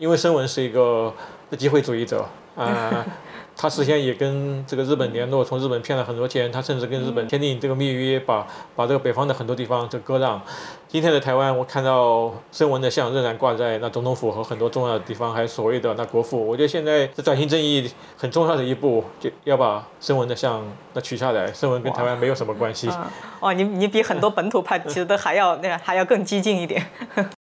因为申文是一个机会主义者啊。他事先也跟这个日本联络，从日本骗了很多钱。他甚至跟日本签订这个密约，把把这个北方的很多地方就割让。今天的台湾，我看到声文的像仍然挂在那总统府和很多重要的地方，还有所谓的那国父。我觉得现在这转型正义很重要的一步，就要把声文的像那取下来。声文跟台湾没有什么关系。哦，你你比很多本土派其实都还要那个还要更激进一点。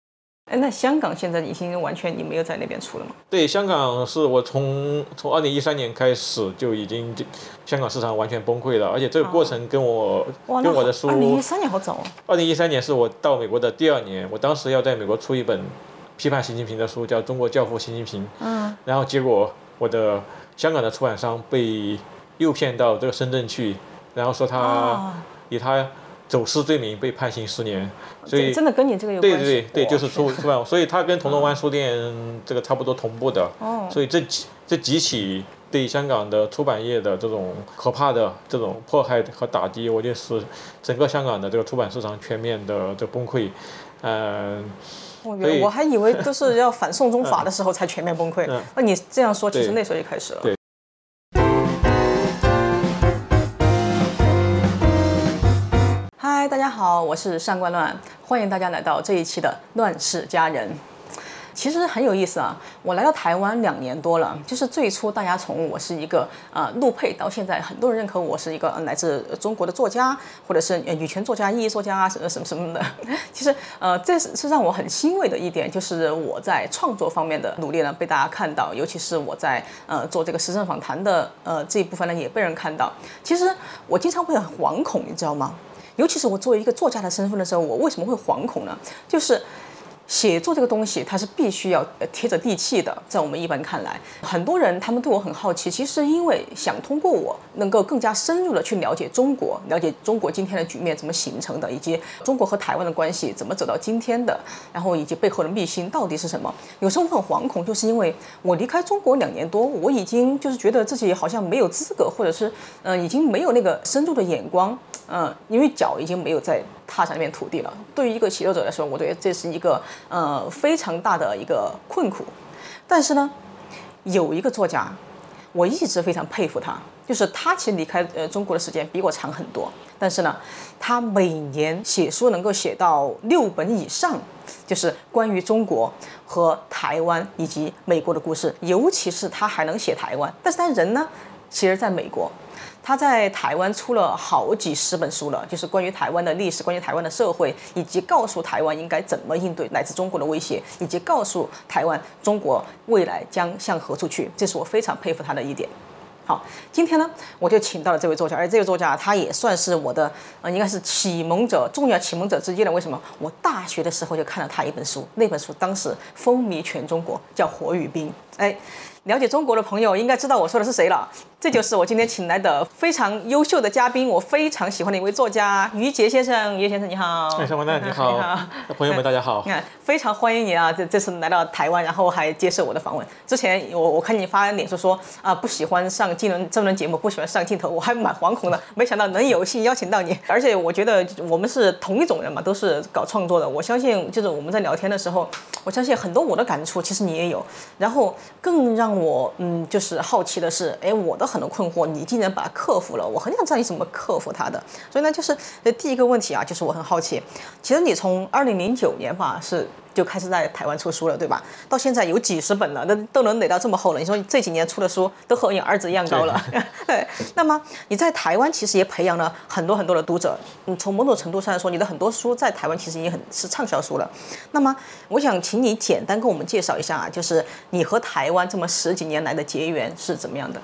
哎，那香港现在已经完全你没有在那边出了吗？对，香港是我从从二零一三年开始就已经香港市场完全崩溃了，而且这个过程跟我跟我的书，二零一三年好早哦。二零一三年是我到美国的第二年，我当时要在美国出一本批判习近平的书，叫《中国教父习近平》。嗯。然后结果我的香港的出版商被诱骗到这个深圳去，然后说他以他。走私罪名被判刑十年，所以真的跟你这个有关系。对对对，就是出出版，所以他跟铜锣湾书店这个差不多同步的。哦。所以这几这几起对香港的出版业的这种可怕的这种迫害和打击，我觉得是整个香港的这个出版市场全面的这崩溃。嗯。我我还以为都是要反送中法的时候才全面崩溃。那你这样说，其实那时候就开始了。对。嗨大家好，我是上官乱，欢迎大家来到这一期的《乱世佳人》。其实很有意思啊！我来到台湾两年多了，就是最初大家从我是一个呃陆配，到现在很多人认可我是一个来自中国的作家，或者是女权作家、意义作家啊什么什么什么的。其实呃，这是是让我很欣慰的一点，就是我在创作方面的努力呢被大家看到，尤其是我在呃做这个时政访谈的呃这一部分呢也被人看到。其实我经常会很惶恐，你知道吗？尤其是我作为一个作家的身份的时候，我为什么会惶恐呢？就是。写作这个东西，它是必须要贴着地气的。在我们一般看来，很多人他们对我很好奇，其实因为想通过我能够更加深入的去了解中国，了解中国今天的局面怎么形成的，以及中国和台湾的关系怎么走到今天的，然后以及背后的秘辛到底是什么。有时候我很惶恐，就是因为我离开中国两年多，我已经就是觉得自己好像没有资格，或者是嗯，已经没有那个深入的眼光，嗯，因为脚已经没有在。踏上那片土地了。对于一个写作者来说，我觉得这是一个呃非常大的一个困苦。但是呢，有一个作家，我一直非常佩服他，就是他其实离开呃中国的时间比我长很多。但是呢，他每年写书能够写到六本以上，就是关于中国和台湾以及美国的故事。尤其是他还能写台湾，但是他人呢，其实在美国。他在台湾出了好几十本书了，就是关于台湾的历史、关于台湾的社会，以及告诉台湾应该怎么应对来自中国的威胁，以及告诉台湾中国未来将向何处去。这是我非常佩服他的一点。好，今天呢，我就请到了这位作家，而这位作家他也算是我的呃，应该是启蒙者、重要启蒙者之一了。为什么？我大学的时候就看了他一本书，那本书当时风靡全中国，叫《火与冰》。哎。了解中国的朋友应该知道我说的是谁了，这就是我今天请来的非常优秀的嘉宾，我非常喜欢的一位作家于杰先生。于先生你好，哎，小王大你好，朋友们大家好，非常欢迎你啊！这这次来到台湾，然后还接受我的访问。之前我我看你发脸书说啊，不喜欢上技能这轮节目，不喜欢上镜头，我还蛮惶恐的。没想到能有幸邀请到你，而且我觉得我们是同一种人嘛，都是搞创作的。我相信就是我们在聊天的时候，我相信很多我的感触，其实你也有。然后更让我嗯，就是好奇的是，哎，我的很多困惑，你竟然把它克服了，我很想知道你怎么克服它的。所以呢，就是第一个问题啊，就是我很好奇，其实你从二零零九年吧是。就开始在台湾出书了，对吧？到现在有几十本了，那都能垒到这么厚了。你说这几年出的书都和你儿子一样高了。对。那么你在台湾其实也培养了很多很多的读者。嗯，从某种程度上来说，你的很多书在台湾其实也很是畅销书了。那么我想请你简单跟我们介绍一下啊，就是你和台湾这么十几年来的结缘是怎么样的？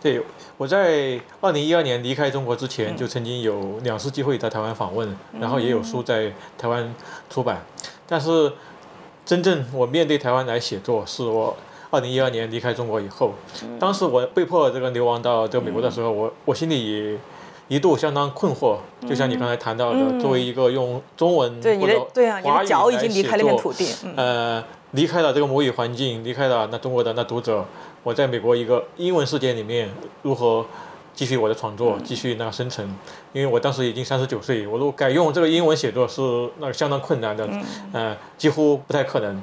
对，我在二零一二年离开中国之前，就曾经有两次机会在台湾访问，然后也有书在台湾出版，但是。真正我面对台湾来写作，是我二零一二年离开中国以后。当时我被迫这个流亡到这个美国的时候，我我心里也一度相当困惑。就像你刚才谈到的，作为一个用中文或者华语来写作，呃，离开了这个母语环境，离开了那中国的那读者，我在美国一个英文世界里面如何？继续我的创作，继续那个生成，因为我当时已经三十九岁，我如果改用这个英文写作是那个相当困难的，嗯，几乎不太可能。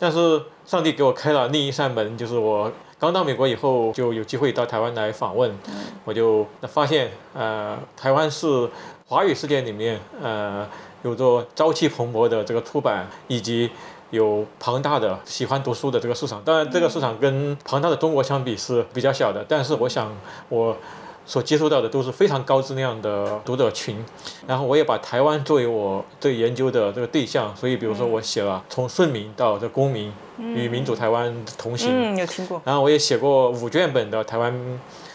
但是上帝给我开了另一扇门，就是我刚到美国以后就有机会到台湾来访问，我就发现呃，台湾是华语世界里面呃有着朝气蓬勃的这个出版以及。有庞大的喜欢读书的这个市场，当然这个市场跟庞大的中国相比是比较小的，但是我想我所接触到的都是非常高质量的读者群，然后我也把台湾作为我对研究的这个对象，所以比如说我写了从顺民到这公民与民主台湾同行，嗯，有听过，然后我也写过五卷本的台湾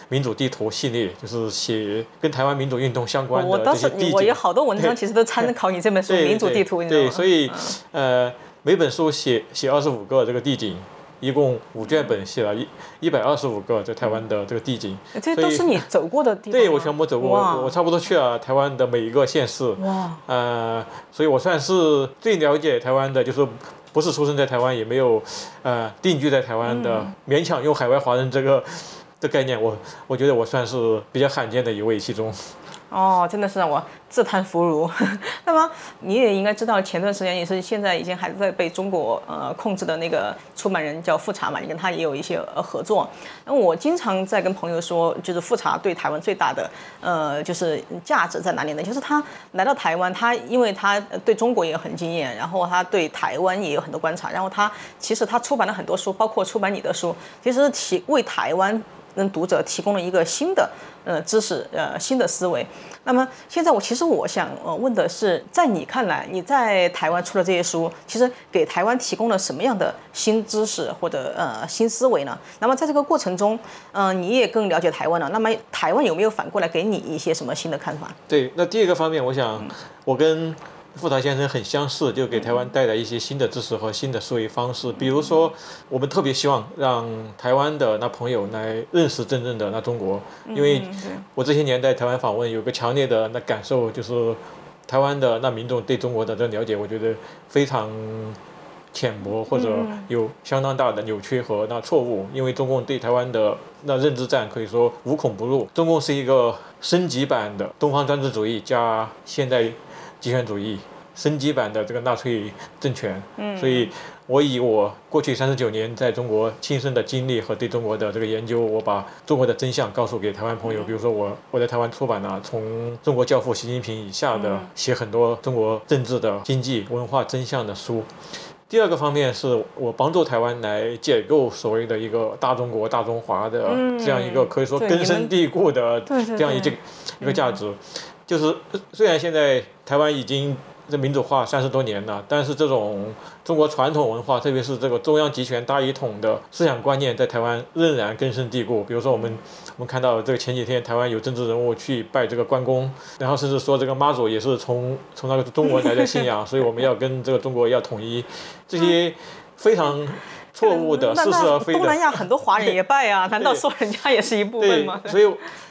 民主地图系列，就是写跟台湾民主运动相关的这些地景。我有好多文章其实都参考你这本书《民主地图》，对，所以呃。每本书写写二十五个这个地景，一共五卷本写了一一百二十五个在台湾的这个地景，这都是你走过的地方。对，我全部走过，我差不多去了台湾的每一个县市。哇，呃，所以我算是最了解台湾的，就是不是出生在台湾，也没有呃定居在台湾的，勉强用海外华人这个的概念，我我觉得我算是比较罕见的一位其中。哦，真的是让我自叹弗如。那么你也应该知道，前段时间也是现在已经还在被中国呃控制的那个出版人叫富察嘛，你跟他也有一些呃合作。那我经常在跟朋友说，就是富察对台湾最大的呃就是价值在哪里呢？就是他来到台湾，他因为他对中国也很惊艳，然后他对台湾也有很多观察，然后他其实他出版了很多书，包括出版你的书，其实提为台湾。跟读者提供了一个新的呃知识呃新的思维。那么现在我其实我想呃问的是，在你看来，你在台湾出了这些书，其实给台湾提供了什么样的新知识或者呃新思维呢？那么在这个过程中，嗯，你也更了解台湾了。那么台湾有没有反过来给你一些什么新的看法？对，那第二个方面，我想我跟。富达先生很相似，就给台湾带来一些新的知识和新的思维方式。比如说，我们特别希望让台湾的那朋友来认识真正的那中国，因为我这些年在台湾访问，有个强烈的那感受，就是台湾的那民众对中国的这了解，我觉得非常浅薄，或者有相当大的扭曲和那错误。因为中共对台湾的那认知战可以说无孔不入，中共是一个升级版的东方专制主义加现代。极权主义升级版的这个纳粹政权，嗯所以，我以我过去三十九年在中国亲身的经历和对中国的这个研究，我把中国的真相告诉给台湾朋友。比如说，我我在台湾出版了从中国教父习近平以下的写很多中国政治的经济文化真相的书。第二个方面是我帮助台湾来解构所谓的一个大中国、大中华的这样一个可以说根深蒂固的这样一个一个价值。就是虽然现在台湾已经这民主化三十多年了，但是这种中国传统文化，特别是这个中央集权大一统的思想观念，在台湾仍然根深蒂固。比如说，我们我们看到这个前几天台湾有政治人物去拜这个关公，然后甚至说这个妈祖也是从从那个中国来的信仰，所以我们要跟这个中国要统一，这些非常。错误的，似是而非的。东南亚很多华人也拜啊，难道说人家也是一部分吗？所以，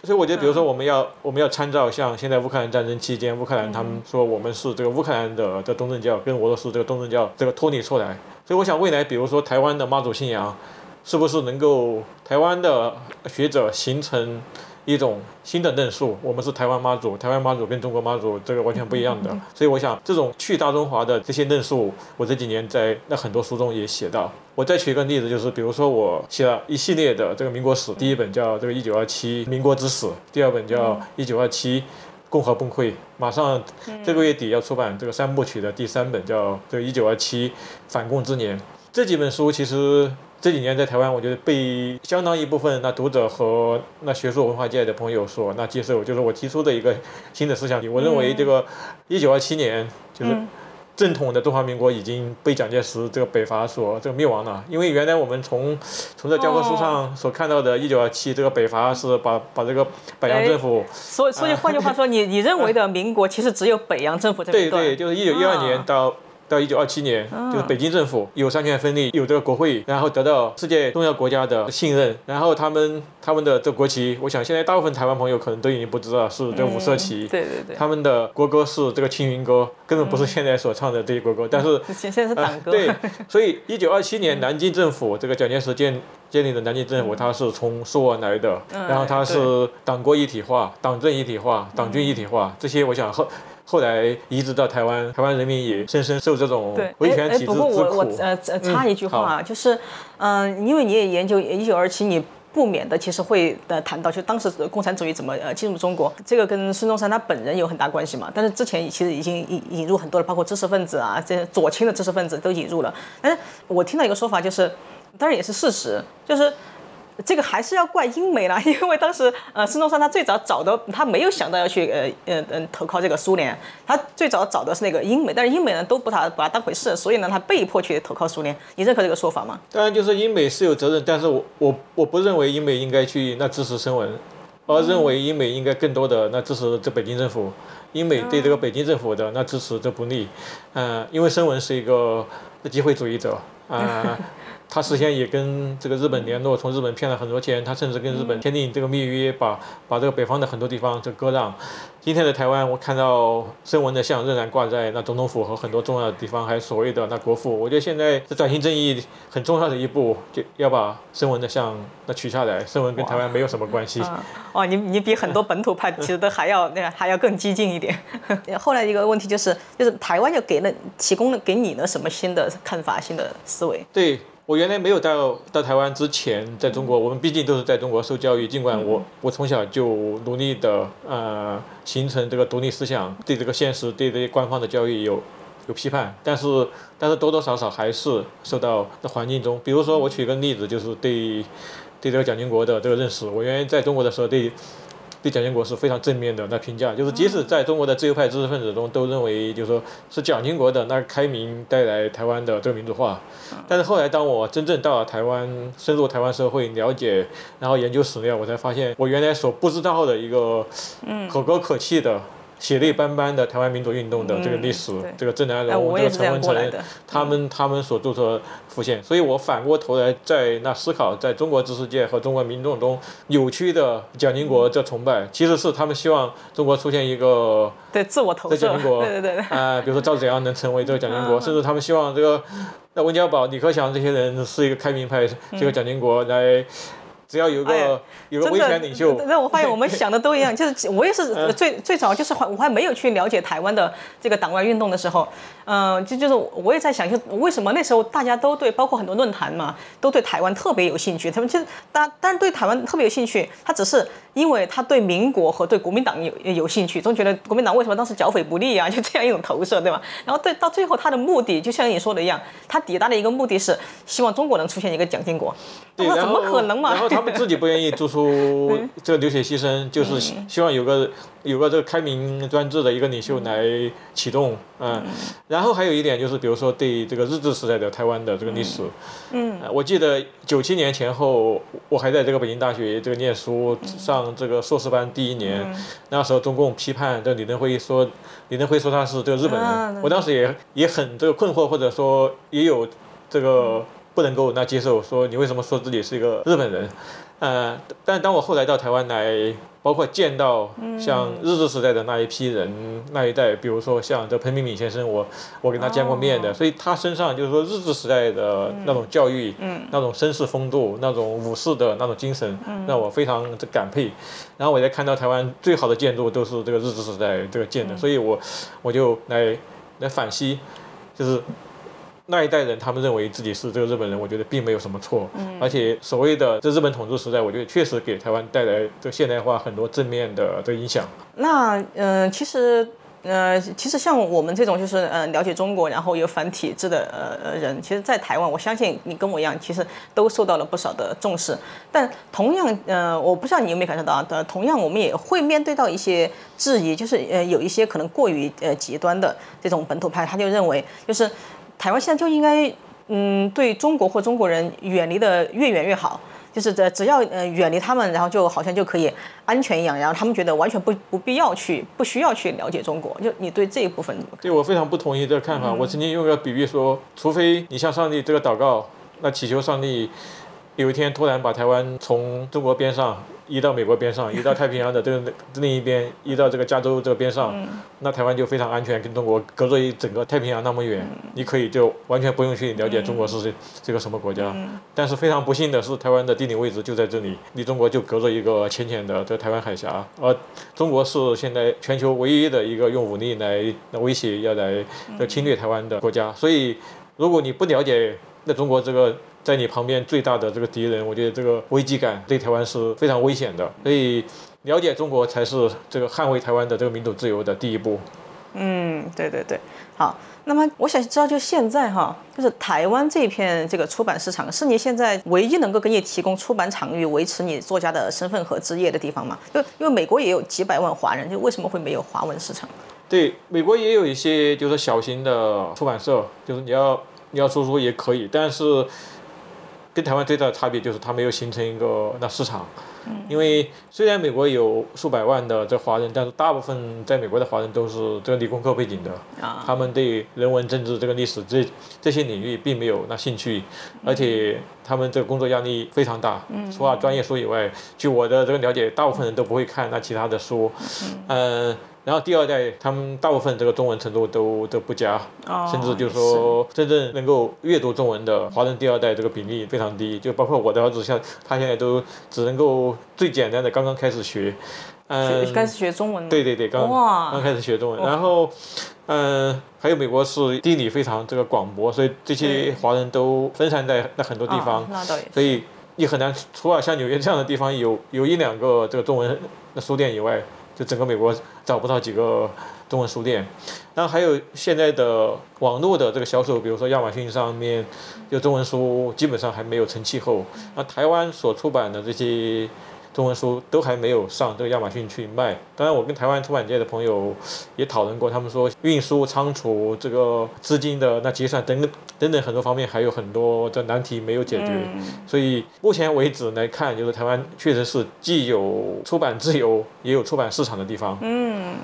所以我觉得，比如说，我们要我们要参照像现在乌克兰战争期间，乌克兰他们说我们是这个乌克兰的的东正教跟俄罗斯这个东正教这个脱离出来。所以，我想未来，比如说台湾的妈祖信仰，是不是能够台湾的学者形成？一种新的论述，我们是台湾妈祖，台湾妈祖跟中国妈祖这个完全不一样的，所以我想这种去大中华的这些论述，我这几年在那很多书中也写到。我再举一个例子，就是比如说我写了一系列的这个民国史，第一本叫这个一九二七民国之史，第二本叫一九二七共和崩溃，马上这个月底要出版这个三部曲的第三本叫这个一九二七反共之年。这几本书其实。这几年在台湾，我觉得被相当一部分那读者和那学术文化界的朋友所那接受，就是我提出的一个新的思想。我认为这个一九二七年就是正统的中华民国已经被蒋介石这个北伐所这个灭亡了。因为原来我们从从这教科书上所看到的，一九二七这个北伐是把把这个北洋政府。所以所以 换句话说，你你认为的民国其实只有北洋政府这对对，就是一九一二年到。到一九二七年，就是北京政府有三权分立，有这个国会，然后得到世界重要国家的信任，然后他们他们的这国旗，我想现在大部分台湾朋友可能都已经不知道是这五色旗，对对对，他们的国歌是这个青云歌，根本不是现在所唱的这些国歌，但是现在是党歌，对，所以一九二七年南京政府这个蒋介石建建立的南京政府，它是从苏俄来的，然后它是党国一体化、党政一体化、党军一体化，这些我想和。后来移植到台湾，台湾人民也深深受这种对，维权体制之不过我我。呃呃插一句话啊，就是嗯、因为你也研究一九二七，你。不免的，其实会呃谈到，就当时共产主义怎么呃进入中国，这个跟孙中山他本人有很大关系嘛。但是之前其实已经引引入很多了，包括知识分子啊，这些左倾的知识分子都引入了。但是我听到一个说法，就是当然也是事实，就是这个还是要怪英美啦，因为当时呃孙中山他最早找的他没有想到要去呃呃呃投靠这个苏联，他最早找的是那个英美，但是英美呢都不把把他当回事，所以呢他被迫去投靠苏联。你认可这个说法吗？当然，就是英美是有责任，但是我我我不认为英美应该去那支持声纹，而认为英美应该更多的那支持这北京政府。英美对这个北京政府的那支持这不利，嗯、因为声纹是一个机会主义者啊。他事先也跟这个日本联络，从日本骗了很多钱，他甚至跟日本签订这个密约，把把这个北方的很多地方就割让。今天的台湾，我看到声纹的像仍然挂在那总统府和很多重要的地方，还有所谓的那国父。我觉得现在这转型正义很重要的一步，就要把声纹的像那取下来。声纹跟台湾没有什么关系。啊，哦，你你比很多本土派其实都还要那个还要更激进一点。后来一个问题就是，就是台湾又给了提供了给你了什么新的看法、新的思维？对我原来没有到到台湾之前，在中国，我们毕竟都是在中国受教育。尽管我我从小就努力的呃形成这个独立思想，对这个现实、对这些官方的教育有有批判，但是但是多多少少还是受到的环境中，比如说我举个例子，就是对对这个蒋经国的这个认识，我原来在中国的时候对。对蒋经国是非常正面的那评价，就是即使在中国的自由派知识分子中，都认为就是说是蒋经国的那开明带来台湾的这个民主化。但是后来当我真正到了台湾，深入台湾社会，了解，然后研究史料，我才发现我原来所不知道的一个可歌可泣的。血泪斑斑的台湾民主运动的这个历史，嗯这个郑南哎，榕、我也是这这个陈文成。他们他们所做出的浮现，所以我反过头来在那思考，在中国知识界和中国民众中扭曲的蒋经国这崇拜，其实是他们希望中国出现一个对自我投射，在蒋经国 对对对。对。啊、比如说赵子阳能成为这个蒋经国，嗯甚至他们希望这个那温家宝、李克强这些人是一个开明派，这个蒋经国来，只要有个、有个威权领袖，那我发现我们想的都一样，就是我也是呃最最早就是还我还没有去了解台湾的这个党外运动的时候，嗯、就就是我也在想，就为什么那时候大家都对，包括很多论坛嘛，都对台湾特别有兴趣。他们其实当当然对台湾特别有兴趣，他只是因为他对民国和对国民党有有兴趣，总觉得国民党为什么当时剿匪不利啊，就这样一种投射，对吧？然后对到最后他的目的，就像你说的一样，他抵达的一个目的是希望中国能出现一个蒋经国。对，那怎么可能嘛？他们自己不愿意做出这个流血牺牲，就是希希望有个有个这个开明专制的一个领袖来启动，嗯，然后还有一点就是，比如说对这个日治时代的台湾的这个历史，嗯，我记得九七年前后，我还在这个北京大学这个念书，上这个硕士班第一年，那时候中共批判这个李登辉说，李登辉说他是这个日本啊人，我当时也也很这个困惑，或者说也有这个不能够那接受，说你为什么说自己是一个日本人？呃，但当我后来到台湾来，包括见到像日治时代的那一批人、那一代，比如说像这彭明敏先生，我我跟他见过面的，所以他身上就是说日治时代的那种教育、嗯那种绅士风度、那种武士的那种精神，让我非常的感佩。然后我再看到台湾最好的建筑都是这个日治时代这个建的，所以我我就来来反思，就是。那一代人，他们认为自己是这个日本人，我觉得并没有什么错。嗯、而且所谓的这日本统治时代，我觉得确实给台湾带来这个现代化很多正面的这个影响。那嗯、呃其实。呃，其实像我们这种就是呃了解中国，然后有反体制的呃呃人，其实，在台湾，我相信你跟我一样，其实都受到了不少的重视。但同样，呃，我不知道你有没有感受到啊？呃，同样我们也会面对到一些质疑，就是呃有一些可能过于呃极端的这种本土派，他就认为就是台湾现在就应该嗯对中国或中国人远离的越远越好。就是只只要呃远离他们，然后就好像就可以安全一样，然后他们觉得完全不不必要去不需要去了解中国。就你对这一部分？对我非常不同意这个看法。我曾经用一个比喻说，除非你向上帝这个祷告，那祈求上帝有一天突然把台湾从中国边上移到美国边上，移到太平洋的这个另一边，移到这个加州这个边上，那台湾就非常安全，跟中国隔着一整个太平洋那么远，你可以就完全不用去了解中国是这这个什么国家。但是非常不幸的是，台湾的地理位置就在这里，离中国就隔着一个浅浅的这台湾海峡，而中国是现在全球唯一的一个用武力来威胁要来侵略台湾的国家。所以，如果你不了解那中国这个。在你旁边最大的这个敌人，我觉得这个危机感对台湾是非常危险的，所以了解中国才是这个捍卫台湾的这个民主自由的第一步。嗯，对对对，好。那么我想知道，就现在哈，就是台湾这片这个出版市场，是你现在唯一能够给你提供出版场域、维持你作家的身份和职业的地方吗？就因为美国也有几百万华人，就为什么会没有华文市场？对，美国也有一些就是小型的出版社，就是你要你要出书也可以，但是。跟台湾最大的差别就是它没有形成一个那市场，因为虽然美国有数百万的这华人，但是大部分在美国的华人都是这个理工科背景的，他们对人文、政治、这个历史这这些领域并没有那兴趣，而且他们这个工作压力非常大，除了专业书以外，据我的这个了解，大部分人都不会看那其他的书，嗯。然后第二代，他们大部分这个中文程度都都不佳，甚至就是说真正能够阅读中文的华人第二代这个比例非常低，就包括我的儿子，像他现在都只能够最简单的刚刚开始学，嗯，开始学中文，对对对，刚刚开始学中文，然后嗯，还有美国是地理非常这个广博，所以这些华人都分散在那很多地方，所以你很难除了像纽约这样的地方有有一两个这个中文的书店以外。就整个美国找不到几个中文书店，然后还有现在的网络的这个销售，比如说亚马逊上面，就中文书基本上还没有成气候。那台湾所出版的这些。中文书都还没有上这个亚马逊去卖。当然，我跟台湾出版界的朋友也讨论过，他们说运输、仓储、这个资金的那结算等等等很多方面还有很多的难题没有解决。所以目前为止来看，就是台湾确实是既有出版自由，也有出版市场的地方。嗯。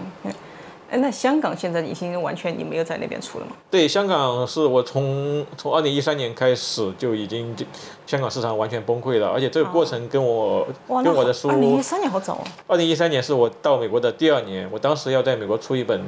哎，那香港现在已经完全你没有在那边出了吗？对，香港是我从从二零一三年开始就已经就香港市场完全崩溃了，而且这个过程跟我跟我的书，二零一三年好早啊！二零一三年是我到美国的第二年，我当时要在美国出一本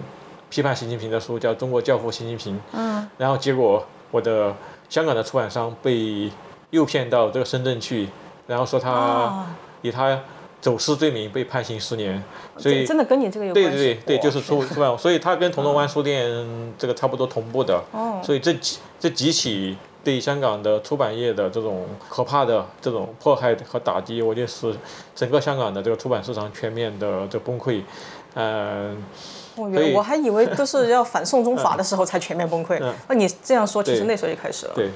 批判习近平的书，叫《中国教父习近平》。嗯。然后结果我的香港的出版商被诱骗到这个深圳去，然后说他以他。走私罪名被判刑十年，所以真的跟你这个有关系。对对对，就是出出版，所以他跟铜锣湾书店这个差不多同步的。哦。所以这几这几起对香港的出版业的这种可怕的这种迫害和打击，我觉得是整个香港的这个出版市场全面的这崩溃。嗯。我我还以为都是要反送中法的时候才全面崩溃。那你这样说，其实那时候就开始了。对。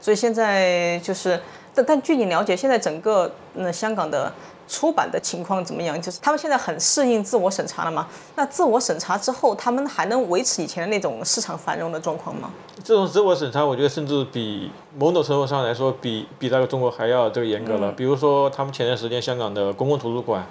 所以现在就是，但但据你了解，现在整个那香港的。出版的情况怎么样？就是他们现在很适应自我审查了吗？那自我审查之后，他们还能维持以前的那种市场繁荣的状况吗？这种自我审查，我觉得甚至比某种程度上来说，比比那个中国还要这个严格了。比如说，他们前段时间香港的公共图书馆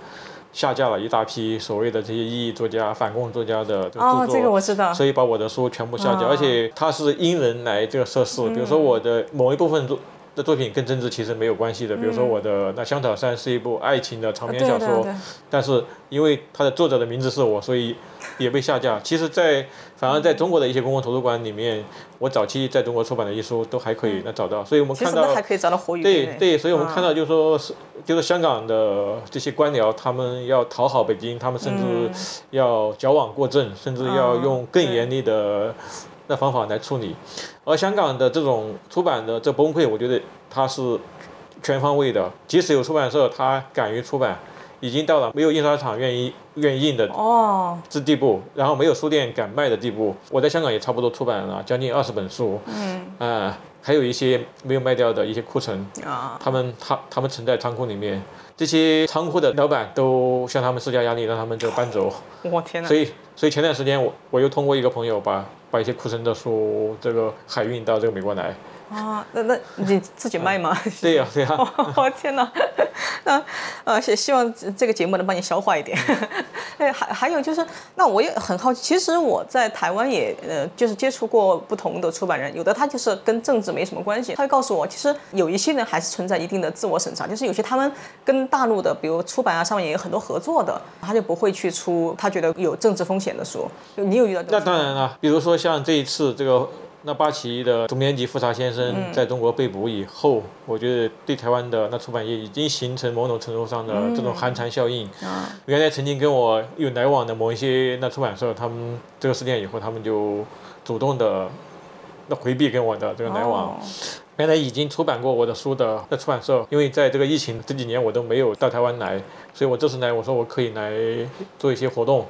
下架了一大批所谓的这些异议作家、反共作家的著作，哦，这个我知道。所以把我的书全部下架，而且它是因人来这个设置。比如说我的某一部分作。的作品跟政治其实没有关系的，比如说我的那《香草山》是一部爱情的长篇小说，但是因为它的作者的名字是我，所以也被下架。其实，在反而在中国的一些公共图书馆里面，我早期在中国出版的一书都还可以能找到，所以我们看到还可以找到活语。对对，所以我们看到就是说是就是香港的这些官僚，他们要讨好北京，他们甚至要矫枉过正，甚至要用更严厉的。的方法来处理，而香港的这种出版的这崩溃，我觉得它是全方位的。即使有出版社，它敢于出版，已经到了没有印刷厂愿意愿意印的哦这地步，然后没有书店敢卖的地步。我在香港也差不多出版了将近二十本书，嗯啊，还有一些没有卖掉的一些库存啊，他们他他们存在仓库里面，这些仓库的老板都向他们施加压力，让他们就搬走。我天哪！所以所以前段时间我我又通过一个朋友把。把一些库存的书这个海运到这个美国来，啊，那那你自己卖吗？对呀、对呀、哦天哪，那呃，希希望这个节目能帮你消化一点。哎，还 还有就是，那我也很好奇，其实我在台湾也呃，就是接触过不同的出版人，有的他就是跟政治没什么关系，他会告诉我，其实有一些人还是存在一定的自我审查，就是有些他们跟大陆的，比如出版啊上面也有很多合作的，他就不会去出他觉得有政治风险的书。就你有遇到那当然了，比如说像这一次这个那八旗的总编辑富察先生在中国被捕以后，我觉得对台湾的那出版业已经形成某种程度上的这种寒蝉效应。啊，原来曾经跟我有来往的某一些那出版社，他们这个事件以后，他们就主动的那回避跟我的这个来往。哦。原来已经出版过我的书的那出版社，因为在这个疫情这几年我都没有到台湾来，所以我这次来我说我可以来做一些活动，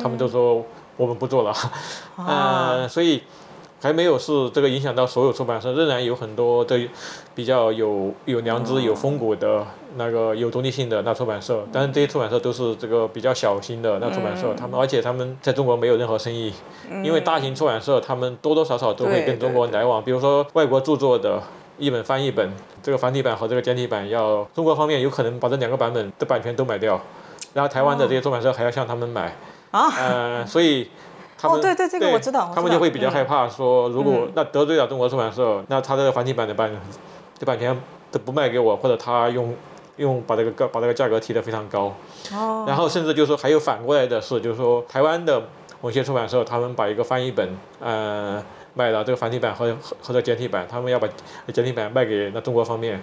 他们都说我们不做了，啊。呃，所以还没有是这个影响到所有出版社，仍然有很多的比较有有良知、有风骨的那个有独立性的那出版社，但是这些出版社都是这个比较小型的那出版社，他们而且他们在中国没有任何生意，因为大型出版社他们多多少少都会跟中国来往，比如说外国著作的。一本翻译本，这个繁体版和这个简体版要中国方面有可能把这两个版本的版权都买掉，然后台湾的这些出版社还要向他们买，啊，呃，所以他们哦对对这个我知道他们就会比较嗯害怕说，如果那得罪了中国出版社，那他这个繁体版的版的版权都不卖给我，或者他用用把这个价把这个价格提得非常高，哦，然后甚至就是说还有反过来的是，就是说台湾的某些出版社，他们把一个翻译本，呃，卖了这个繁体版和和和这简体版，他们要把简体版卖给那中国方面。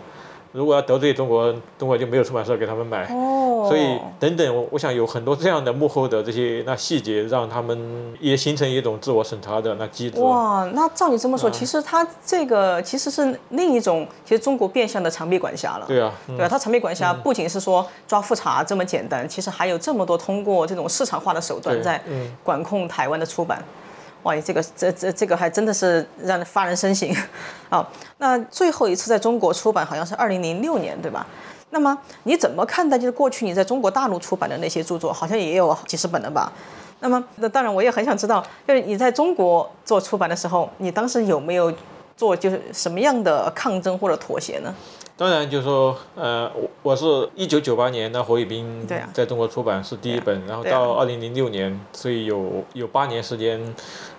如果要得罪中国，中国就没有出版社给他们买。哦，所以等等，我我想有很多这样的幕后的这些那细节，让他们也形成一种自我审查的那机制。哇，那照你这嗯么说，其实它这个其实是另一种，其实中国变相的长臂管辖了。对啊，嗯对啊，它长臂管辖不仅是说抓复查这么简单，其实还有这么多通过这种市场化的手段在嗯管控台湾的出版。哇，这个这这这个还真的是让人发人深省。好，那最后一次在中国出版好像是二零零六年，对吧？那么你怎么看待就是过去你在中国大陆出版的那些著作，好像也有几十本了吧？那么，那当然我也很想知道，就是你在中国做出版的时候，你当时有没有做就是什么样的抗争或者妥协呢？当然就是说，呃，我我是一九九八年那火与冰对啊在中国出版是第一本，然后到二零零六年，所以有有八年时间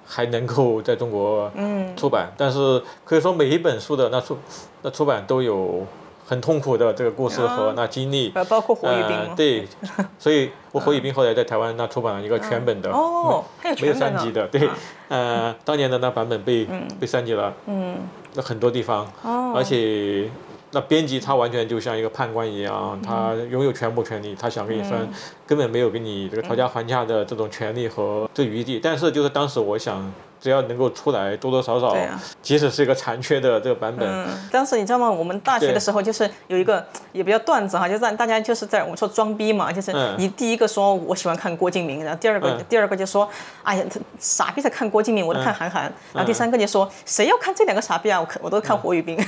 还能够在中国嗯。出版，但是可以说每一本书的那出那出版都有很痛苦的这个故事和那经历。啊，包括火与冰吗？呃，对，所以我火与冰后来在台湾那出版了一个全本的，哦，还有没有三级的，对，呃，当年的那版本被、被删节了，嗯，那很多地方，哦，而且那编辑他完全就像一个判官一样，他拥有全部权利，他想给你分，嗯根本没有给你这个讨价还价的这种权利和这余地。但是就是当时我想，只要能够出来，多多少少，啊。即使是一个残缺的这个版本，嗯，当时你知道吗？我们大学的时候就是有一个 也比较段子哈，就是让大家就是在我们说装逼嘛，就是嗯。你第一个说我喜欢看郭敬明，然后第二个、嗯。第二个就说，哎呀，他傻逼才看郭敬明，我都看韩寒，然后第三个就说谁要看这两个傻逼啊？我看我都看火与冰，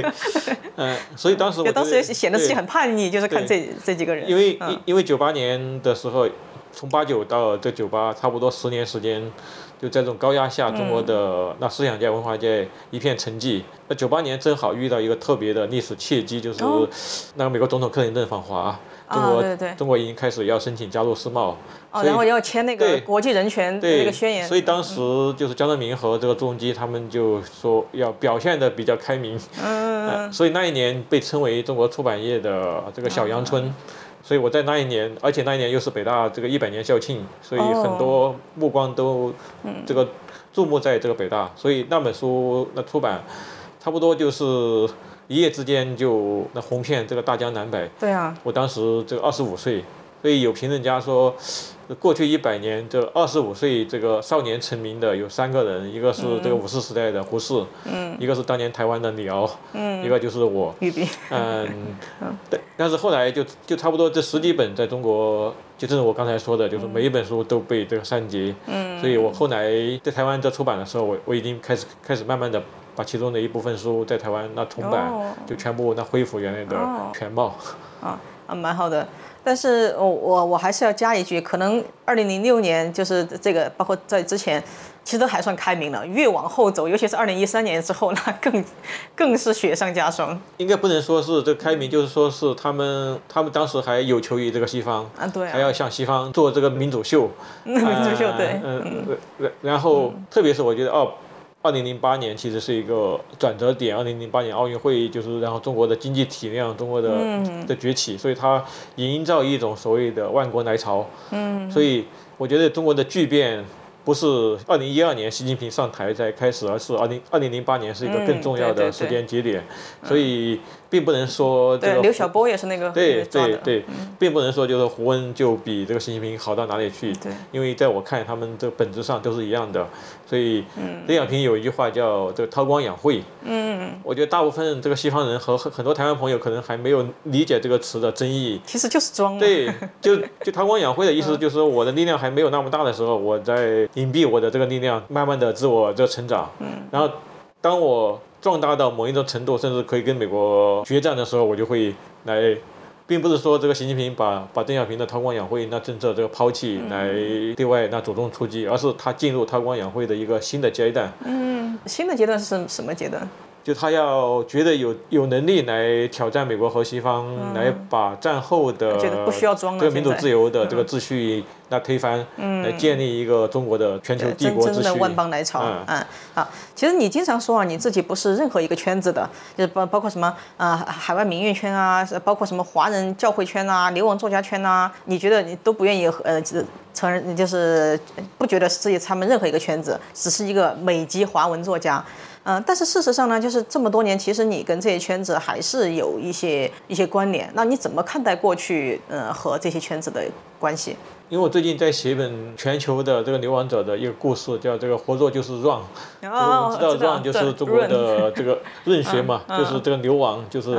嗯，所以当时我当时显得自己很叛逆，就是看这这几个人，因为因为九八年的时候，从八九到这九八，差不多十年时间，就在这种高压下，中国嗯。的那思想界、文化界一片沉寂。那九八年正好遇到一个特别的历史契机，就是哦。那个美国总统克林顿访华，中啊，国对对对，中国已经开始要申请加入世贸。然后要签那个国际人权那个宣言，所以当时就是江泽民和这个朱镕基他们就说要表现的比较开明，嗯，呃所以那一年被称为中国出版业的这个小阳春。啊所以我在那一年，而且那一年又是北大这个一百年校庆，所以哦很多目光都嗯这个注目在这个北大，所以那本书那出版，差不多就是一夜之间就那红遍这个大江南北。对啊，我当时这个二十五岁，所以有评论家说，过去一百年这二十五岁这个少年成名的有三个人，一个是这个五四时代的胡适，嗯。一个是当年台湾的李敖，嗯，一个就是我。嗯，但但是后来就就差不多这十几本在中国，就正如我刚才说的，就是每一本书都被这个删节，嗯，所以我后来在台湾在出版的时候，我我已经开始开始慢慢的把其中的一部分书在台湾那重版，哦。就全部那恢复原来的哦。全貌。啊啊，蛮好的。但是我我我还是要加一句，可能二零零六年就是这个，包括在之前，其实都还算开明了。越往后走，尤其是二零一三年之后，那更更是雪上加霜。应该不能说是这开明，就是说是他们他们当时还有求于这个西方，啊，对啊，还要向西方做这个民主秀，民主秀对嗯，然然后特别是我觉得哦。二零零八年其实是一个转折点，二零零八年奥运会就是然后中国的经济体量，中国的的崛起，所以它营造一种所谓的万国来朝。嗯，所以我觉得中国的巨变不是二零一二年习近平上台才开始，而是二零二零零八年是一个更重要的时间节点，所以。并不能说这个刘晓波也是那个对对对，并不能说就是胡温就比这个习近平好到哪里去。对，因为在我看他们这本质上都是一样的，所以邓小平有一句话叫这个韬光养晦。嗯，我觉得大部分这个西方人和很多台湾朋友可能还没有理解这个词的真意。其实就是装。对，就就韬光养晦的意思就是说我的力量还没有那么大的时候，我在隐蔽我的这个力量，慢慢的自我这成长。嗯，然后当我。壮大到某一种程度，甚至可以跟美国决战的时候，我就会来，并不是说这个习近平把把邓小平的韬光养晦那政策这个抛弃，来对外那主动出击，而是他进入韬光养晦的一个新的阶段。嗯，新的阶段是什什么阶段？就他要觉得有有能力来挑战美国和西方，来把战后的这个民主自由的这个秩序那推翻，来建立一个中国的全球帝国秩序。真正的万邦来朝。嗯，好，其实你经常说啊，你自己不是任何一个圈子的，就是包包括什么啊海外民运圈啊，包括什么华人教会圈啊、流亡作家圈啊，你觉得你都不愿意呃承认，就是不觉得自己他们任何一个圈子，只是一个美籍华文作家。嗯，但是事实上呢，就是这么多年，其实你跟这些圈子还是有一些一些关联。那你怎么看待过去，呃，和这些圈子的关系？因为我最近在写一本全球的这个流亡者的一个故事，叫这个活着就是 run，就是我们知道 run 就是中国的这个润学嘛，就是这个流亡，就是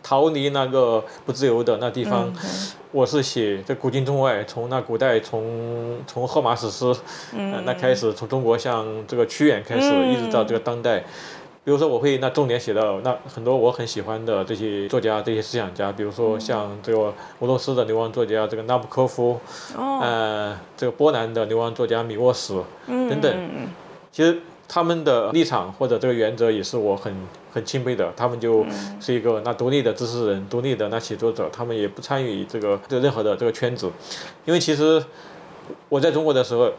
逃离那个不自由的那地方。我是写这古今中外，从那古代从从荷马史诗那开始，从中国向这个屈原开始，一直到这个当代。比如说，我会那重点写到那很多我很喜欢的这些作家、这些思想家，比如说像这个俄罗斯的流亡作家这个纳布科夫，呃，这个波兰的流亡作家米沃什等等。其实他们的立场或者这个原则也是我很很钦佩的。他们就是一个那独立的知识人、独立的那写作者，他们也不参与这个这任何的这个圈子。因为其实我在中国的时候。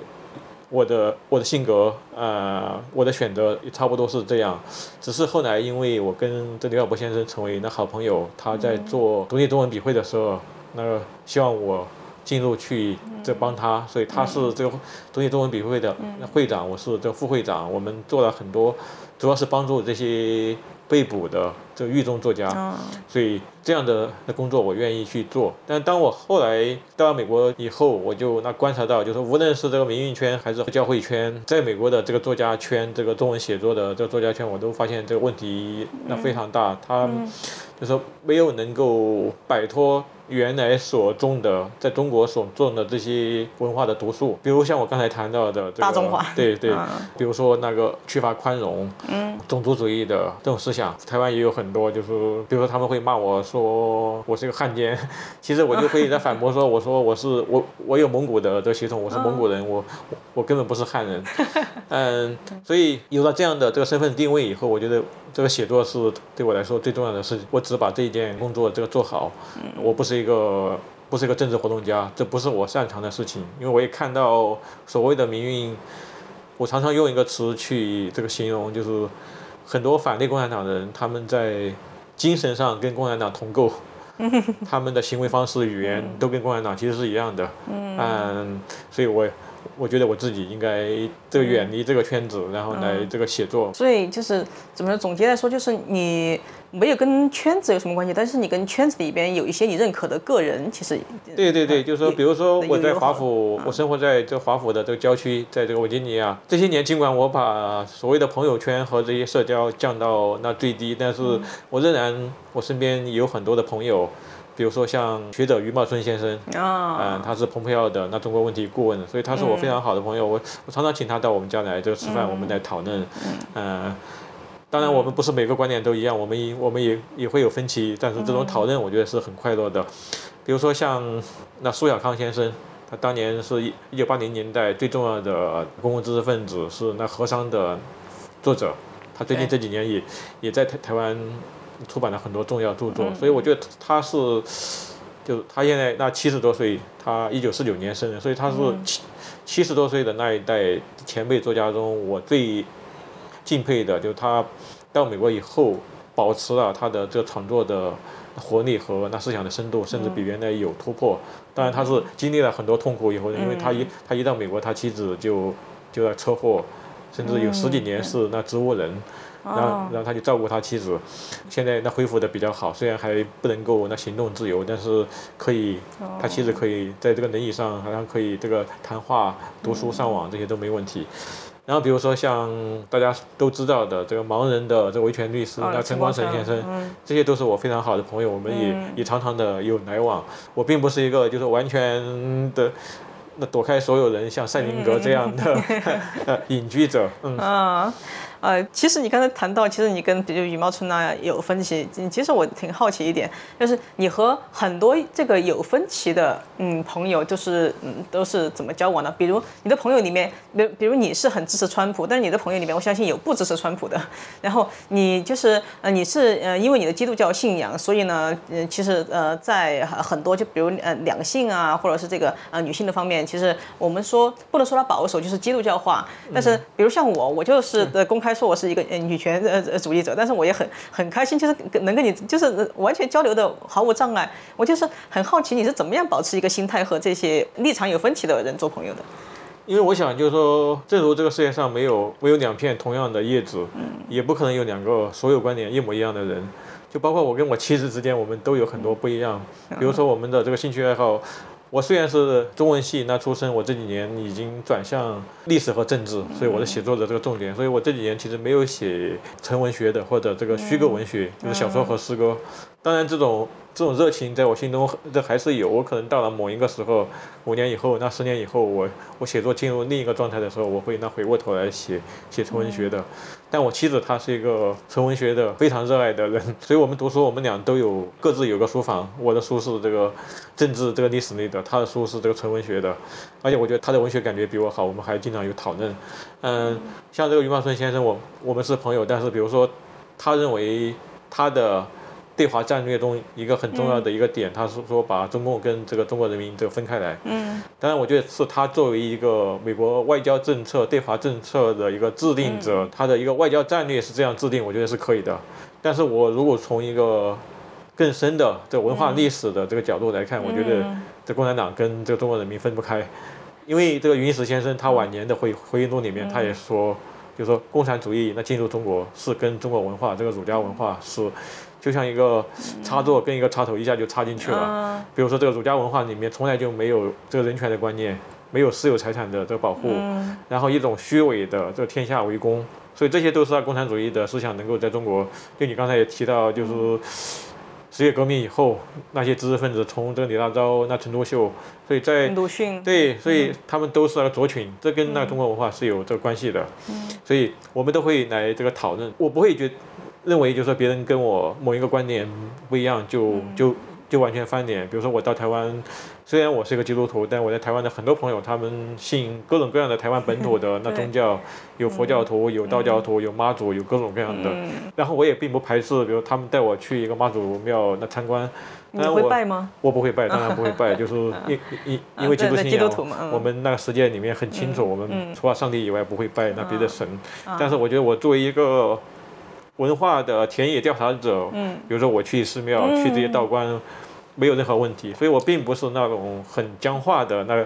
我的我的性格，呃，我的选择也差不多是这样，只是后来因为我跟这刘晓波先生成为那好朋友，他在做独立中文笔会的时候，那个希望我进入去这帮他，所以他是这个独立中文笔会的会长，我是这个副会长，我们做了很多，主要是帮助这些。被捕的这个狱中作家，所以这样的的工作我愿意去做。但当我后来到美国以后，我就那观察到，就是无论是这个民运圈还是教会圈，在美国的这个作家圈，这个中文写作的这个作家圈，我都发现这个问题那非常大。他就说没有能够摆脱。原来所种的，在中国所种的这些文化的毒素，比如像我刚才谈到的这个，对对，比如说那个缺乏宽容，嗯，种族主义的这种思想，台湾也有很多，就是比如说他们会骂我说我是一个汉奸，其实我就可以在反驳说，我说我是我我有蒙古的这血统，我是蒙古人，我我根本不是汉人，嗯，所以有了这样的这个身份定位以后，我觉得这个写作是对我来说最重要的事情，我只把这一件工作这个做好，我不是。一个不是一个政治活动家，这不是我擅长的事情。因为我也看到所谓的民运，我常常用一个词去这个形容，就是很多反对共产党的人，他们在精神上跟共产党同构，他们的行为方式、语言都跟共产党其实是一样的。嗯，所以我。我觉得我自己应该这个远离这个圈子，然后来这个写作。所以就是怎么说总结来说，就是你没有跟圈子有什么关系，但是你跟圈子里边有一些你认可的个人，其实对对对，就是说，比如说我在华府，我生活在这华府的这个郊区，在这个维吉尼亚。这些年，尽管我把所谓的朋友圈和这些社交降到那最低，但是我仍然我身边有很多的朋友。比如说像学者余茂春先生，嗯，他是蓬佩奥的那中国问题顾问，所以他是我非常好的朋友。我我常常请他到我们家来这个吃饭，我们来讨论。嗯，当然，我们不是每个观点都一样，我们也我们也也会有分歧，但是这种讨论我觉得是很快乐的。比如说像那苏小康先生，他当年是一一九八零年代最重要的公共知识分子，是那和商的作者。他最近这几年也也在台台湾出版了很多重要著作，所以我觉得他是就他现在那七十多岁，他一九四九年生人，所以他是七七十多岁的那一代前辈作家中，我最敬佩的，就是他到美国以后保持了他的这个创作的活力和那思想的深度，甚至比原来有突破。当然他是经历了很多痛苦以后，因为他一他一到美国，他妻子就就在车祸。甚至有十几年是那植物人，然后然后他就照顾他妻子，现在那恢复的比较好，虽然还不能够那行动自由，但是可以，他妻子可以在这个轮椅上，好像可以这个谈话、读书、上网这些都没问题。然后比如说像大家都知道的这个盲人的这维权律师那陈光诚先生，这些都是我非常好的朋友，我们也也常常的有来往。我并不是一个就是完全的。那躲开所有人，像赛林格这样的 隐居者，嗯。呃，其实你刚才谈到，其实你跟比如羽毛村啊有分歧。其实我挺好奇一点，就是你和很多这个有分歧的嗯朋友，就是嗯都是怎么交往的？比如你的朋友里面，比比如你是很支持川普，但是你的朋友里面，我相信有不支持川普的。然后你就是呃你是呃因为你的基督教信仰，所以呢，呃其实呃在很多就比如呃两性啊，或者是这个呃女性的方面，其实我们说不能说它保守，就是基督教化。但是比如像我，我就是的公开。说我是一个呃女权呃主义者，但是我也很很开心，就是能跟你就是完全交流的毫无障碍。我就是很好奇你是怎么样保持一个心态和这些立场有分歧的人做朋友的。因为我想就是说，正如这个世界上没有没有两片同样的叶子，也不可能有两个所有观点一模一样的人。就包括我跟我妻子之间，我们都有很多不一样。比如说我们的这个兴趣爱好。我虽然是中文系那出身，我这几年已经转向历史和政治，所以我的写作的这个重点，所以我这几年其实没有写纯文学的或者这个虚构文学，就是小说和诗歌。当然这种。这种热情在我心中这还是有，我可能到了某一个时候，五年以后，那十年以后，我我写作进入另一个状态的时候，我会那回过头来写写纯文学的。但我妻子她是一个纯文学的非常热爱的人，所以我们读书，我们俩都有各自有个书房。我的书是这个政治这个历史类的，他的书是这个纯文学的，而且我觉得他的文学感觉比我好，我们还经常有讨论。嗯，像这个余茂春先生，我我们是朋友，但是比如说，他认为他的。对华战略中一个很重要的一个点，他是说把中共跟这个中国人民这个分开来。嗯，当然，我觉得是他作为一个美国外交政策对华政策的一个制定者，他的一个外交战略是这样制定，我觉得是可以的。但是我如果从一个更深的这文化历史的这个角度来看，我觉得这共产党跟这个中国人民分不开，因为这个云石先生他晚年的回回忆录里面，他也说，就是说共产主义那进入中国是跟中国文化这个儒家文化是。就像一个插座跟一个插头一下就插进去了。比如说这个儒家文化里面从来就没有这个人权的观念，没有私有财产的这个保护，然后一种虚伪的这个天下为公，所以这些都是共产主义的思想能够在中国。就你刚才也提到，就是十月革命以后那些知识分子，从这个李大钊、那陈独秀，所以在鲁迅对，所以他们都是那个族群，这跟那个中国文化是有这个关系的。所以我们都会来这个讨论，我不会觉。认为就是说别人跟我某一个观点不一样，就就就完全翻脸。比如说我到台湾，虽然我是一个基督徒，但我在台湾的很多朋友，他们信各种各样的台湾本土的那宗教，有佛教徒，有道教徒，有妈祖，有各种各样的。然后我也并不排斥，比如他们带我去一个妈祖庙那参观。你会拜吗？我不会拜，当然不会拜，就是因因因为基督信仰，我们那个世界里面很清楚，我们 除了上帝以外不会拜那别的神。但是我觉得我作为一个。文化的田野调查者，嗯，比如说我去寺庙，去这些道观，没有任何问题，所以我并不是那种很僵化的那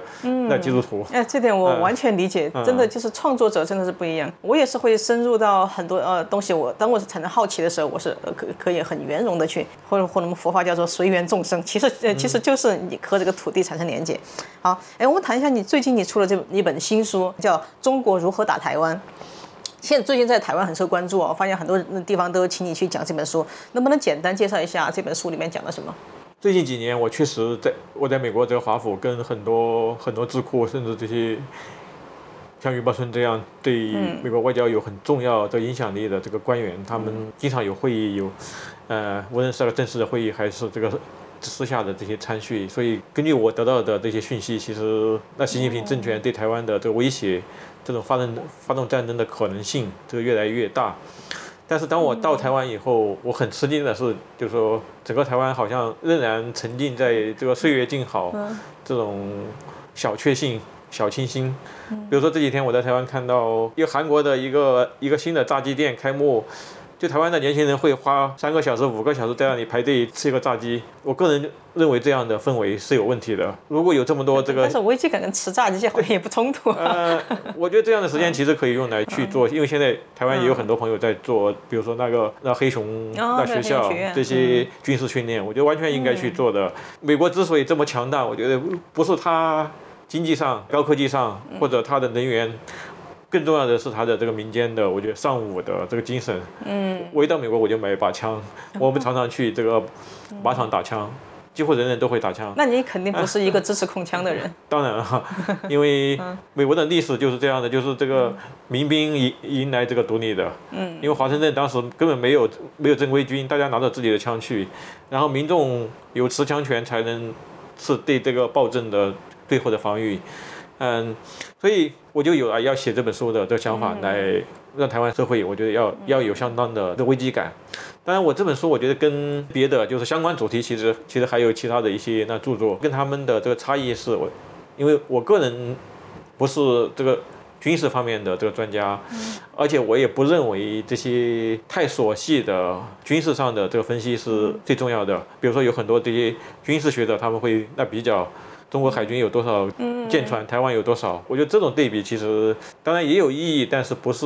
那基督徒。哎，这点我完全理解，真的就是创作者真的是不一样。我也是会深入到很多呃东西，我当我是产生好奇的时候，我是可可以很圆融的去，或者或者我们佛法叫做随缘众生，其实呃其实就是你和这个土地产生连接。好，哎，我们谈一下你最近你出了这一本新书，叫《中国如何打台湾》。现在最近在台湾很受关注哦，我发现很多地方都请你去讲这本书，能不能简单介绍一下这本书里面讲了什么？最近几年，我确实在我在美国这个华府跟很多很多智库，甚至这些像余茂春这样对美国外交有很重要的影响力的这个官员，他们经常有会议，有呃，无论是正式的会议还是这个私下的这些参叙。所以根据我得到的这些讯息，其实那习近平政权对台湾的这个威胁，这种发动发动战争的可能性，这个越来越大。但是当我到台湾以后，我很吃惊的是，就是说整个台湾好像仍然沉浸在这个岁月静好这种小确幸、小清新。比如说这几天我在台湾看到一个韩国的一个一个新的炸鸡店开幕。就台湾的年轻人会花三个小时、五个小时在那里排队吃一个炸鸡，我个人认为这样的氛围是有问题的。如果有这么多这个，但是危机感跟吃炸鸡好像也不冲突。呃，我觉得这样的时间其实可以用来去做，因为现在台湾也有很多朋友在做，比如说那个那黑熊那学校这些军事训练，我觉得完全应该去做的。美国之所以这么强大，我觉得不是它经济上、高科技上或者它的能源。更重要的是他的这个民间的，我觉得尚武的这个精神。嗯，我一到美国我就买一把枪，我们常常去这个靶场打枪，几乎人人都会打枪。那你肯定不是一个支持控枪的人。当然了，因为美国的历史就是这样的，就是这个民兵迎迎来这个独立的。嗯，因为华盛顿当时根本没有没有正规军，大家拿着自己的枪去，然后民众有持枪权才能是对这个暴政的最后的防御。嗯，所以我就有了要写这本书的这个想法，来让台湾社会，我觉得要要有相当的这危机感。当然，我这本书我觉得跟别的就是相关主题，其实其实还有其他的一些那著作，跟他们的这个差异是我，因为我个人不是这个军事方面的这个专家，而且我也不认为这些太琐细的军事上的这个分析是最重要的。比如说有很多这些军事学者，他们会那比较。中国海军有多少舰船？台湾有多少？我觉得这种对比其实当然也有意义，但是不是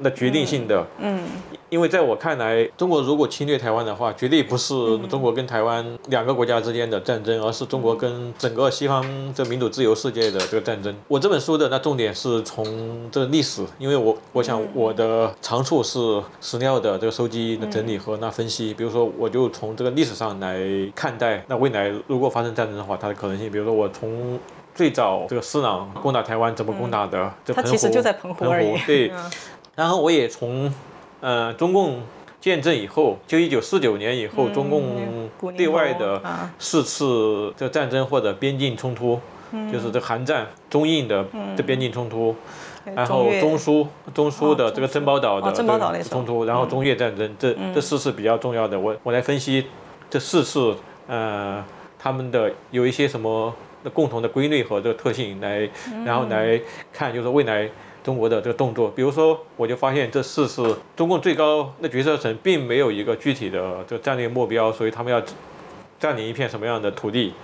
那决定性的。嗯，因为在我看来，中国如果侵略台湾的话，绝对不是中国跟台湾两个国家之间的战争，而是中国跟整个西方这民主自由世界的这个战争。我这本书的那重点是从这个历史，因为我我想我的长处是史料的这个收集、的整理和那分析。比如说，我就从这个历史上来看待那未来如果发生战争的话，它的可能性。比如说。我从最早这个施琅攻打台湾怎么攻打的？他其实就在澎湖而已。对，然后我也从呃中共建政以后，就一九四九年以后，中共对外的四次这战争或者边境冲突，就是这韩战、中印的这边境冲突，然后中苏中苏的这个珍宝岛的冲突，然后中越战争，这这四次比较重要的，我我来分析这四次呃。他们的有一些什么共同的规律和这个特性来，然后来看，就是未来中国的这个动作。比如说，我就发现这四次中共最高的决策层并没有一个具体的这个战略目标，所以他们要占领一片什么样的土地，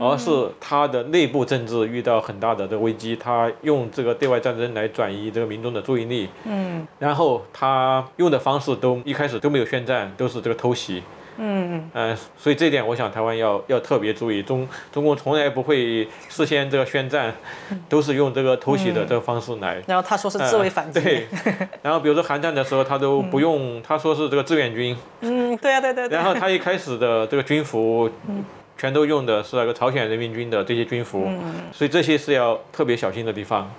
而是他的内部政治遇到很大的这个危机，他用这个对外战争来转移这个民众的注意力。嗯，然后他用的方式都一开始都没有宣战，都是这个偷袭。嗯嗯，所以这点我想台湾要要特别注意，中中共从来不会事先这个宣战，都是用这个偷袭的这个方式来。然后他说是自卫反击。对。然后比如说韩战的时候，他都不用，他说是这个志愿军。嗯，对呀对对。然后他一开始的这个军服，全都用的是那个朝鲜人民军的这些军服，所以这些是要特别小心的地方。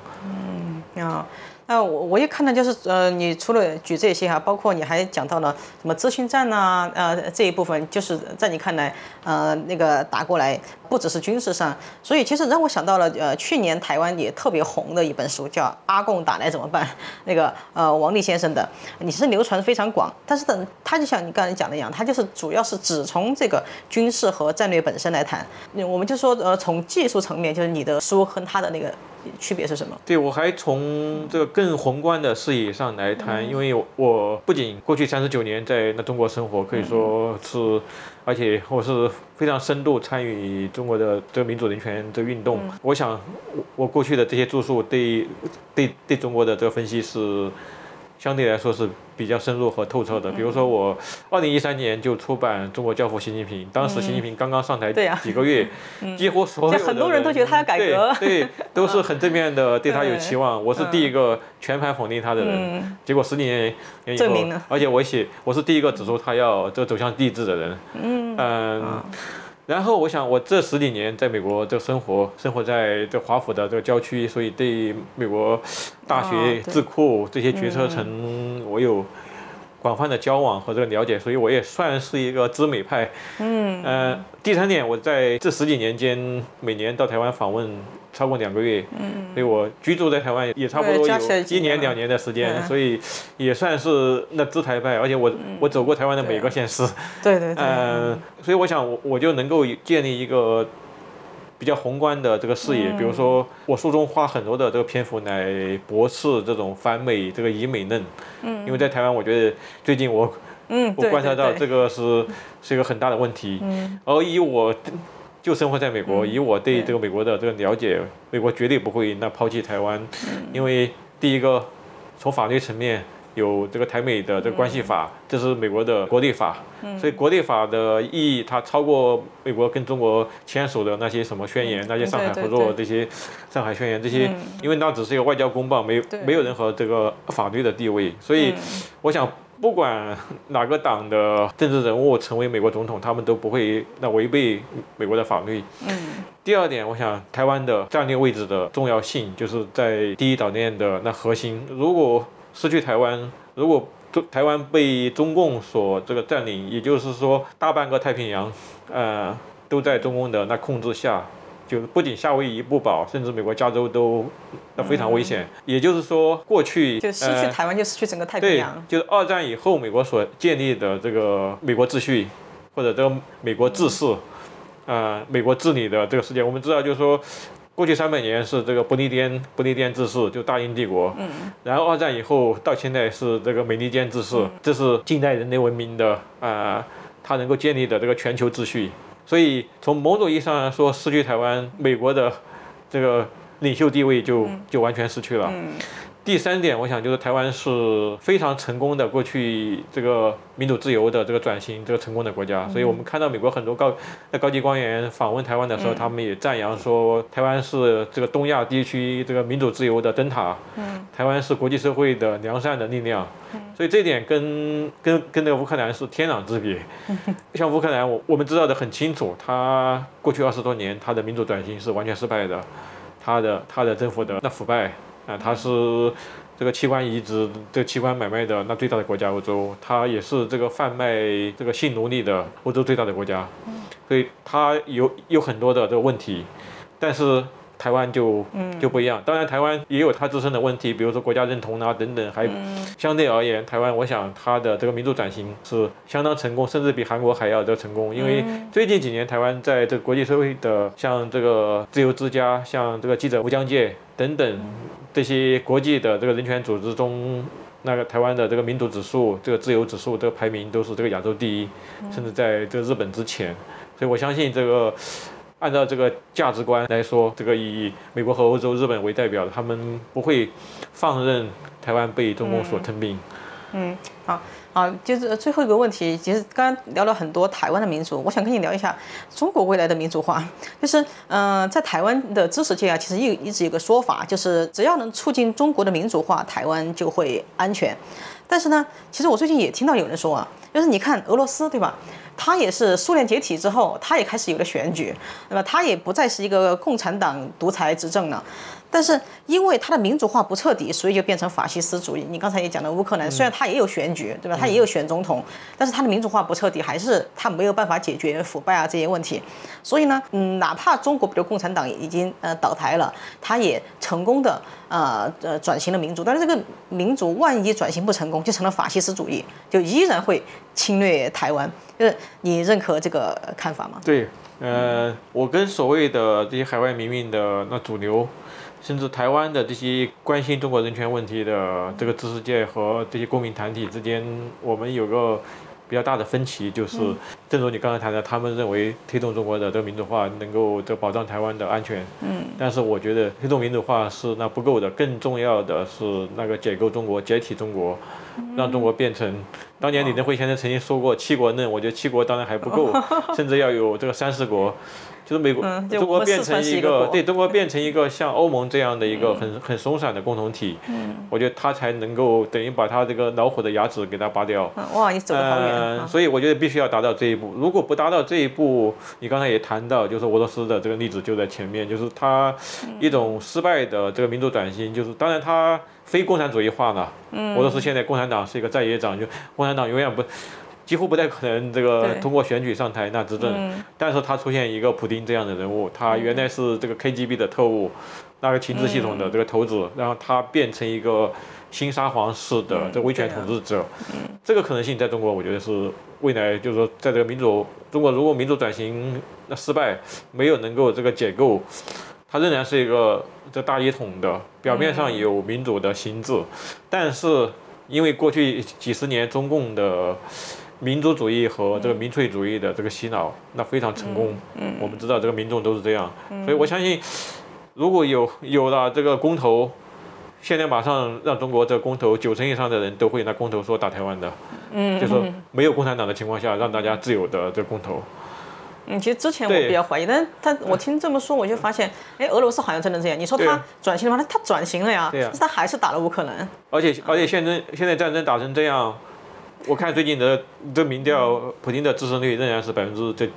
嗯，啊。那我我一看到，就是呃，你除了举这些哈，包括你还讲到了什么咨询站呐，呃，这一部分就是在你看来，呃，那个打过来不只是军事上，所以其实让我想到了，呃，去年台湾也特别红的一本书，叫《阿贡打来怎么办》，那个呃王立先生的，你是流传非常广，但是等他就像你刚才讲的一样，他就是主要是只从这个军事和战略本身来谈，我们就说呃从技术层面，就是你的书和他的那个。区别是什么？对我还从这个更宏观的视野上来谈，因为我不仅过去三十九年在那中国生活，可以说是，而且我是非常深度参与中国的这个民主人权的运动。我想，我我过去的这些著述对对对中国的这个分析是。相对来说是比较深入和透彻的。比如说，我二零一三年就出版《中国教父习近平》，当时习近平刚刚上台几个月，几乎所有很多人都觉得他要改革，对，都是很正面的，对他有期望。我是第一个全盘否定他的人，结果十几年以后，而且我写，我是第一个指出他要这走向帝制的人。嗯。然后我想，我这十几年在美国这生活，生活在这华府的这个郊区，所以对美国大学、哦智库这些决策层，我有广泛的交往和这个了解，所以我也算是一个知美派。嗯，呃，第三点，我在这十几年间，每年到台湾访问超过两个月，嗯，所以我居住在台湾也差不多有一年两年的时间，嗯。所以也算是那知台派，而且我、我走过台湾的每个县市。对对对，呃，所以我想我我就能够建立一个比较宏观的这个视野，比如说我书中花很多的这个篇幅来驳斥这种反美这个以美论，嗯，因为在台湾，我觉得最近我嗯，我观察到这个是是一个很大的问题，嗯，而以我。就生活在美国，以我对这个美国的这个了解，美国绝对不会那抛弃台湾，因为第一个，从法律层面有这个台美的这个关系法，这是美国的国内法，所以国内法的意义它超过美国跟中国签署的那些什么宣言，那些上海合作这些上海宣言这些，因为那只是一个外交公报，没没有任何这个法律的地位，所以我想。不管哪个党的政治人物成为美国总统，他们都不会那违背美国的法律。第二点，我想台湾的战略位置的重要性，就是在第一岛链的那核心。如果失去台湾，如果中台湾被中共所这个占领，也就是说大半个太平洋，呃，都在中共的那控制下，就是不仅夏威夷不保，甚至美国加州都那非常危险。也就是说，过去就失呃去台湾就失去整个太平对洋。，就是二战以后美国所建立的这个美国秩序，或者这个美国治世，呃，美国治理的这个世界，我们知道，就是说，过去三百年是这个不列颠不列颠治世，就大英帝国，嗯，然后二战以后到现在是这个美利坚治世，这是近代人类文明的啊、呃，它能够建立的这个全球秩序。所以从某种意义上来说，失去台湾，美国的这个领袖地位就就完全失去了。第三点，我想就是台湾是非常成功的过去这个民主自由的这个转型这个成功的国家，所以我们看到美国很多高那高级官员访问台湾的时候，他们也赞扬说台湾是这个东亚地区这个民主自由的灯塔，台湾是国际社会的良善的力量，所以这点跟跟跟那个乌克兰是天壤之别。像乌克兰，我我们知道的很清楚，它过去二十多年它的民主转型是完全失败的，它的它的政府的那腐败。啊，它是这个器官移植、这个器官买卖的那最大的国家，欧洲，它也是这个贩卖这个性奴隶的欧洲最大的国家，所以它有有很多的这个问题，但是台湾就就不一样。当然，台湾也有它自身的问题，比如说国家认同啊等等，还相对而言，台湾我想它的这个民主转型是相当成功，甚至比韩国还要的成功。因为最近几年，台湾在这个国际社会的像这个自由之家、像这个记者无疆界等等。这些国际的这个人权组织中，那个台湾的这个民主指数、这个自由指数这个排名都是这个亚洲第一，甚至在这个日本之前。所以我相信这个，按照这个价值观来说，这个以美国和欧洲、日本为代表的，他们不会放任台湾被中共所吞并。嗯，好。啊，就是最后一个问题，其实刚刚聊了很多台湾的民主，我想跟你聊一下中国未来的民主化。就是，嗯、在台湾的知识界啊，其实一一直有个说法，就是只要能促进中国的民主化，台湾就会安全。但是呢，其实我最近也听到有人说啊，就是你看俄罗斯，对吧？它也是苏联解体之后，他也开始有了选举，那么他也不再是一个共产党独裁执政了。但是因为它的民主化不彻底，所以就变成法西斯主义。你刚才也讲了乌克兰，虽然它也有选举，对吧？它也有选总统，但是它的民主化不彻底，还是它没有办法解决腐败啊这些问题。所以呢，嗯，哪怕中国比如共产党已经呃倒台了，它也成功的呃呃转型了民主。但是这个民主万一转型不成功，就成了法西斯主义，就依然会侵略台湾。就是你认可这个看法吗？对，呃，我跟所谓的这些海外民运的那主流。甚至台湾的这些关心中国人权问题的这个知识界和这些公民团体之间，我们有个比较大的分歧，就是，正如你刚才谈的，他们认为推动中国的这个民主化能够这保障台湾的安全，嗯，但是我觉得推动民主化是那不够的，更重要的是那个解构中国、解体中国，让中国变成，当年李登辉先生曾经说过七国论，我觉得七国当然还不够，甚至要有这个三十国。就是美国、中国变成一个对中国变成一个像欧盟这样的一个很、很松散的共同体，嗯，我觉得他才能够等于把他这个老虎的牙齿给它拔掉。嗯哇，你走得好远呃，啊！所以我觉得必须要达到这一步。如果不达到这一步，你刚才也谈到，就是俄罗斯的这个例子就在前面，就是他一种失败的这个民主转型，就是当然他非共产主义化了。俄罗斯现在共产党是一个在野党，就共产党永远不。几乎不太可能这个通过选举上台那执政，但是他出现一个普丁这样的人物，他原来是这个 KGB 的特务，那个情治系统的这个头子，然后他变成一个新沙皇式的这个威权统治者，这个可能性在中国，我觉得是未来就是说，在这个民主中国如果民主转型那失败，没有能够这个解构，它仍然是一个这大一统的，表面上有民主的形制，但是因为过去几十年中共的民族主义和这个民粹主义的这个洗脑，那非常成功。嗯，我们知道这个民众都是这样，所以我相信，如果有有了这个公投，现在马上让中国这个公投九成以上的人都会拿公投说打台湾的，嗯，就是没有共产党的情况下，让大家自由的这个公投。嗯，其实之前我比较怀疑，但是他我听这么说，我就发现，哎，俄罗斯好像真的这样。你说他转型了吗？他他转型了呀但是他还是打了乌克兰。而且而且现在现在战争打成这样，我看最近的这民调，普京的支持率仍然是百分之这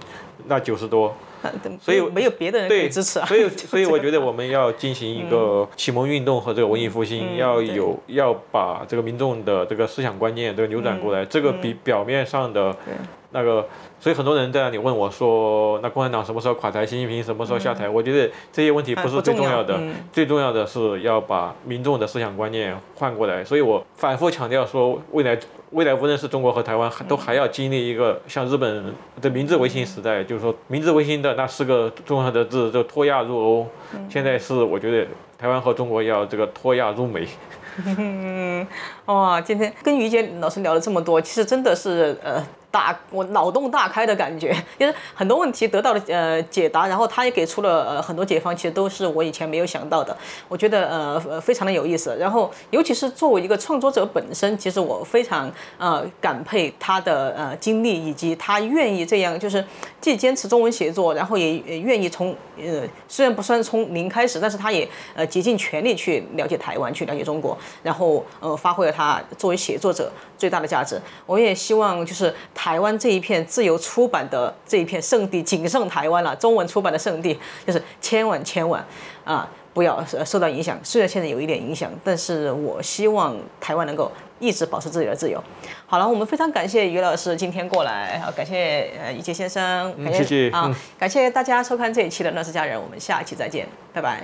那九十多。所以没有别的人可以对，支持啊。所以所以我觉得 我们要进行一个启蒙运动和这个文艺复兴，要对有要把这个民众的这个思想观念这个扭转过来，这个比表面上的对那个，所以很多人在那里问我说，那共产党什么时候垮台，习近平什么时候下台？我觉得这些问题不是最重要的，嗯最重要的是要把民众的思想观念换过来。所以我反复强调说，未来未来无论是中国和台湾，都还要经历一个像日本的明治维新时代，就是说明治维新的那四个重要的字，就脱亚入欧。现在是我觉得台湾和中国要这个脱亚入美。嗯 哇，今天跟于杰老师聊了这么多，其实真的是呃大我脑洞大开的感觉，就是很多问题得到了呃解答，然后他也给出了呃很多解方，其实都是我以前没有想到的，我觉得呃呃非常的有意思。然后尤其是作为一个创作者本身，其实我非常呃感佩他的呃经历以及他愿意这样，就是既坚持中文写作，然后也愿意从呃虽然不算从零开始，但是他也呃竭尽全力去了解台湾，去了解中国，然后呃发挥了他作为写作者最大的价值。我也希望就是台湾这一片自由出版的这一片圣地，仅剩台湾了，中文出版的圣地，就是千万千万啊。不要受到影响，虽然现在有一点影响，但是我希望台湾能够一直保持自己的自由。好了，我们非常感谢于老师今天过来，好，感谢呃一杰先生，感谢谢啊，感谢大家收看这一期的《乱世佳人》，我们下一期再见，拜拜。